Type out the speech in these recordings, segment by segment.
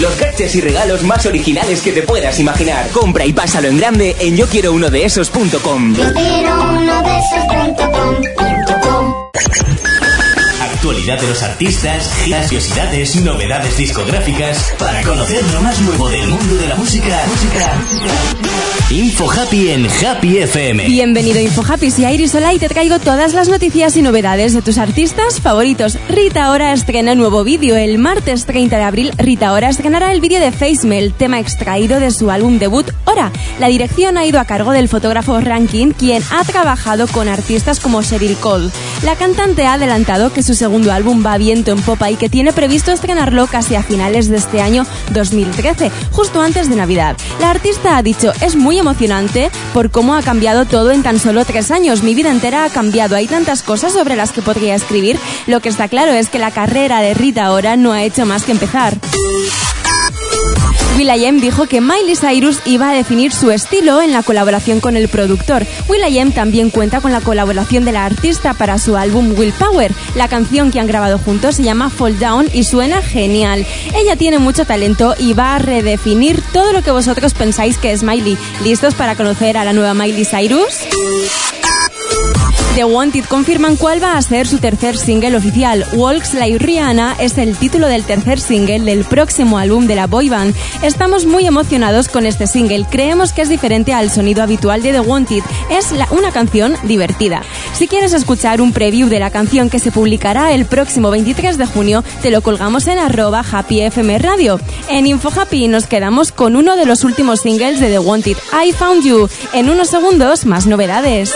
Los gadgets y regalos más originales que te puedas imaginar. Compra y pásalo en grande en yo quiero uno de esos.com. Yo quiero uno de esos.com. Actualidad de los artistas, curiosidades, novedades discográficas, para conocer lo más nuevo del mundo de la música. música. Info Happy en Happy FM. Bienvenido Info Happy, soy Iris Hola y te traigo todas las noticias y novedades de tus artistas favoritos. Rita Ora estrena nuevo vídeo. El martes 30 de abril, Rita Ora estrenará el vídeo de Facemail, tema extraído de su álbum debut Ora. La dirección ha ido a cargo del fotógrafo Rankin, quien ha trabajado con artistas como Sheryl Cole. La cantante ha adelantado que su segundo álbum va viento en popa y que tiene previsto estrenarlo casi a finales de este año 2013, justo antes de Navidad. La artista ha dicho, es muy emocionante por cómo ha cambiado todo en tan solo tres años. Mi vida entera ha cambiado. Hay tantas cosas sobre las que podría escribir. Lo que está claro es que la carrera de Rita ahora no ha hecho más que empezar. Will.i.am dijo que Miley Cyrus iba a definir su estilo en la colaboración con el productor. Will.i.am también cuenta con la colaboración de la artista para su álbum Willpower. La canción que han grabado juntos se llama Fall Down y suena genial. Ella tiene mucho talento y va a redefinir todo lo que vosotros pensáis que es Miley. ¿Listos para conocer a la nueva Miley Cyrus? The Wanted confirman cuál va a ser su tercer single oficial. Walks Like Rihanna es el título del tercer single del próximo álbum de la boy band. Estamos muy emocionados con este single. Creemos que es diferente al sonido habitual de The Wanted. Es una canción divertida. Si quieres escuchar un preview de la canción que se publicará el próximo 23 de junio, te lo colgamos en arroba Happy FM Radio. En Info Happy nos quedamos con uno de los últimos singles de The Wanted, I Found You. En unos segundos, más novedades.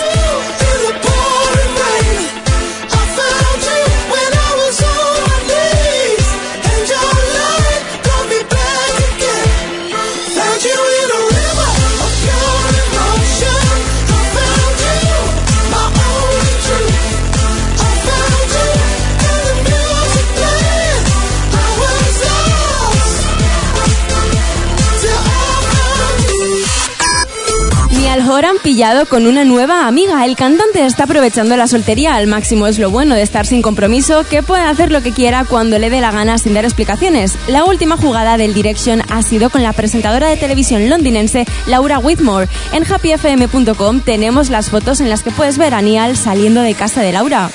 Al Horan pillado con una nueva amiga. El cantante está aprovechando la soltería al máximo. Es lo bueno de estar sin compromiso, que puede hacer lo que quiera cuando le dé la gana sin dar explicaciones. La última jugada del Direction ha sido con la presentadora de televisión londinense Laura Whitmore. En happyfm.com tenemos las fotos en las que puedes ver a Niall saliendo de casa de Laura.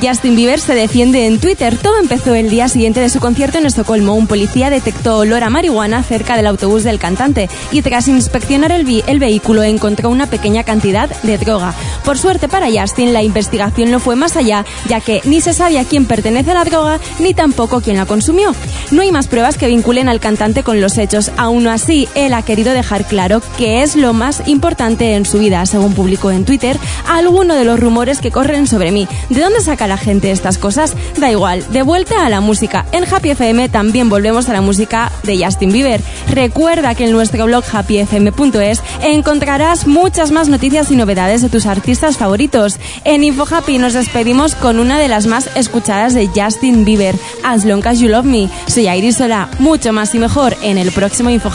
Justin Bieber se defiende en Twitter. Todo empezó el día siguiente de su concierto en Estocolmo. Un policía detectó olor a marihuana cerca del autobús del cantante y tras inspeccionar el, el vehículo encontró una pequeña cantidad de droga. Por suerte para Justin, la investigación no fue más allá, ya que ni se sabe a quién pertenece la droga ni tampoco quién la consumió. No hay más pruebas que vinculen al cantante con los hechos. Aún así, él ha querido dejar claro que es lo más importante en su vida, según publicó en Twitter alguno de los rumores que corren sobre mí. ¿De dónde saca la gente estas cosas? Da igual, de vuelta a la música. En Happy FM también volvemos a la música de Justin Bieber. Recuerda que en nuestro blog happyfm.es encontrarás muchas más noticias y novedades de tus artistas favoritos. En Info Happy nos despedimos con una de las más escuchadas de Justin Bieber, As Long As You Love Me. Soy Iris Sola, mucho más y mejor en el próximo Info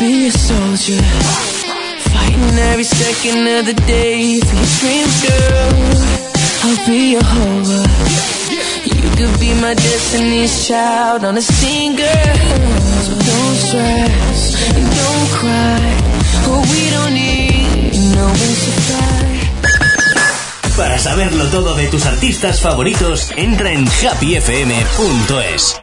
be a soldier, fighting every second of the day for your dreams, girl. I'll be a hova. You could be my destiny's child on a singer. So don't stress and don't cry. Oh, we don't need no. Para saberlo todo de tus artistas favoritos, entra en happyfm.es.